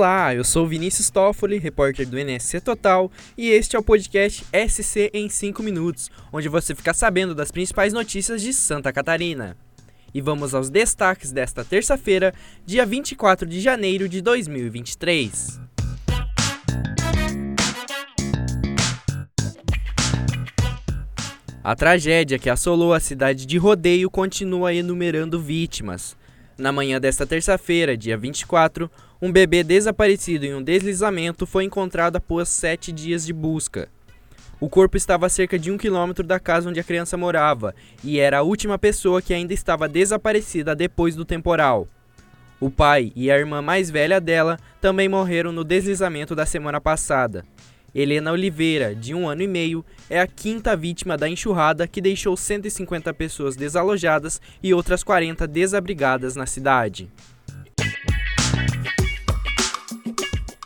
Olá, eu sou Vinícius Toffoli, repórter do NSC Total, e este é o podcast SC em 5 minutos, onde você fica sabendo das principais notícias de Santa Catarina. E vamos aos destaques desta terça-feira, dia 24 de janeiro de 2023. A tragédia que assolou a cidade de Rodeio continua enumerando vítimas. Na manhã desta terça-feira, dia 24, um bebê desaparecido em um deslizamento foi encontrado após sete dias de busca. O corpo estava a cerca de um quilômetro da casa onde a criança morava e era a última pessoa que ainda estava desaparecida depois do temporal. O pai e a irmã mais velha dela também morreram no deslizamento da semana passada. Helena Oliveira, de um ano e meio, é a quinta vítima da enxurrada que deixou 150 pessoas desalojadas e outras 40 desabrigadas na cidade.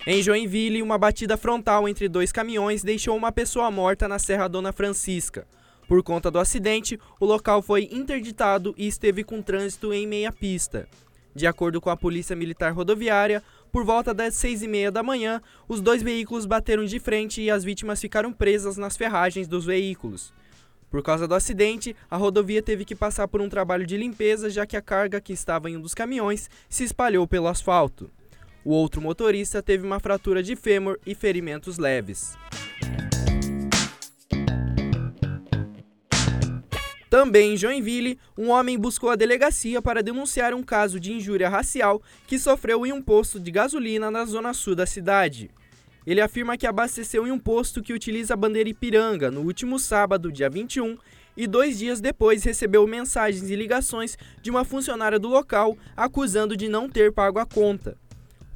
Em Joinville, uma batida frontal entre dois caminhões deixou uma pessoa morta na Serra Dona Francisca. Por conta do acidente, o local foi interditado e esteve com trânsito em meia pista. De acordo com a Polícia Militar Rodoviária, por volta das seis e meia da manhã, os dois veículos bateram de frente e as vítimas ficaram presas nas ferragens dos veículos. Por causa do acidente, a rodovia teve que passar por um trabalho de limpeza, já que a carga que estava em um dos caminhões se espalhou pelo asfalto. O outro motorista teve uma fratura de fêmur e ferimentos leves. Também em Joinville, um homem buscou a delegacia para denunciar um caso de injúria racial que sofreu em um posto de gasolina na zona sul da cidade. Ele afirma que abasteceu em um posto que utiliza a bandeira Ipiranga no último sábado, dia 21, e dois dias depois recebeu mensagens e ligações de uma funcionária do local acusando de não ter pago a conta.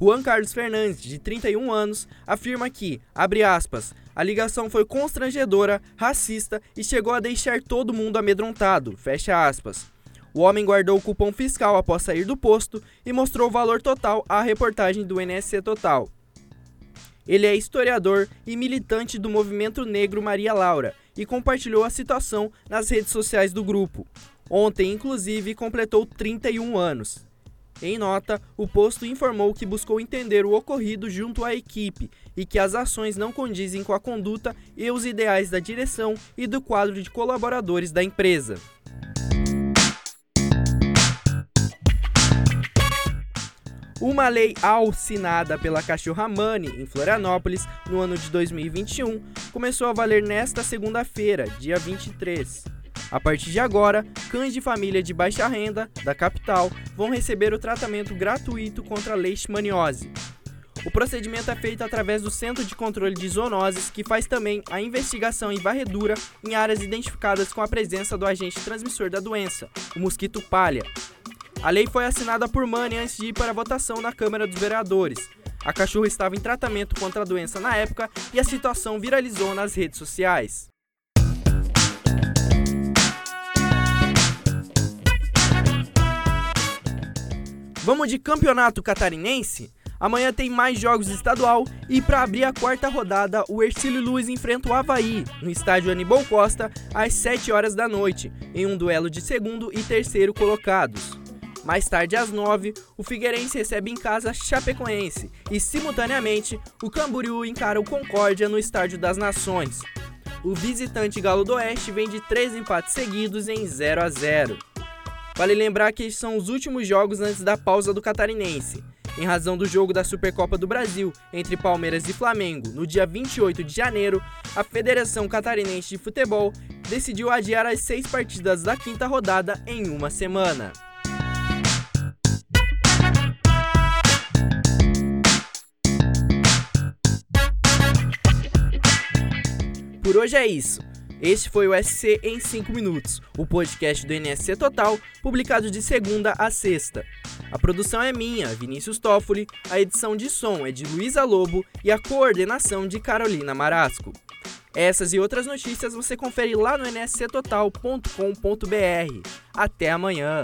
Juan Carlos Fernandes, de 31 anos, afirma que, abre aspas, a ligação foi constrangedora, racista e chegou a deixar todo mundo amedrontado, fecha aspas. O homem guardou o cupom fiscal após sair do posto e mostrou o valor total à reportagem do NSC Total. Ele é historiador e militante do movimento negro Maria Laura e compartilhou a situação nas redes sociais do grupo. Ontem, inclusive, completou 31 anos. Em nota, o posto informou que buscou entender o ocorrido junto à equipe e que as ações não condizem com a conduta e os ideais da direção e do quadro de colaboradores da empresa. Uma lei assinada pela Cachorra Money em Florianópolis no ano de 2021 começou a valer nesta segunda-feira, dia 23. A partir de agora, cães de família de baixa renda da capital vão receber o tratamento gratuito contra a leishmaniose. O procedimento é feito através do Centro de Controle de Zoonoses, que faz também a investigação e varredura em áreas identificadas com a presença do agente transmissor da doença, o mosquito palha. A lei foi assinada por Mani antes de ir para a votação na Câmara dos Vereadores. A cachorra estava em tratamento contra a doença na época e a situação viralizou nas redes sociais. Vamos de campeonato catarinense? Amanhã tem mais jogos estadual e para abrir a quarta rodada, o Ercílio Luz enfrenta o Havaí no estádio Anibal Costa às 7 horas da noite, em um duelo de segundo e terceiro colocados. Mais tarde, às 9, o Figueirense recebe em casa Chapecoense e, simultaneamente, o Camboriú encara o Concórdia no Estádio das Nações. O visitante Galo do Oeste vem de três empates seguidos em 0 a 0. Vale lembrar que são os últimos jogos antes da pausa do Catarinense. Em razão do jogo da Supercopa do Brasil entre Palmeiras e Flamengo no dia 28 de janeiro, a Federação Catarinense de Futebol decidiu adiar as seis partidas da quinta rodada em uma semana. Por hoje é isso. Este foi o SC em 5 minutos, o podcast do NSC Total, publicado de segunda a sexta. A produção é minha, Vinícius Toffoli, a edição de som é de Luísa Lobo e a coordenação de Carolina Marasco. Essas e outras notícias você confere lá no nsctotal.com.br. Até amanhã!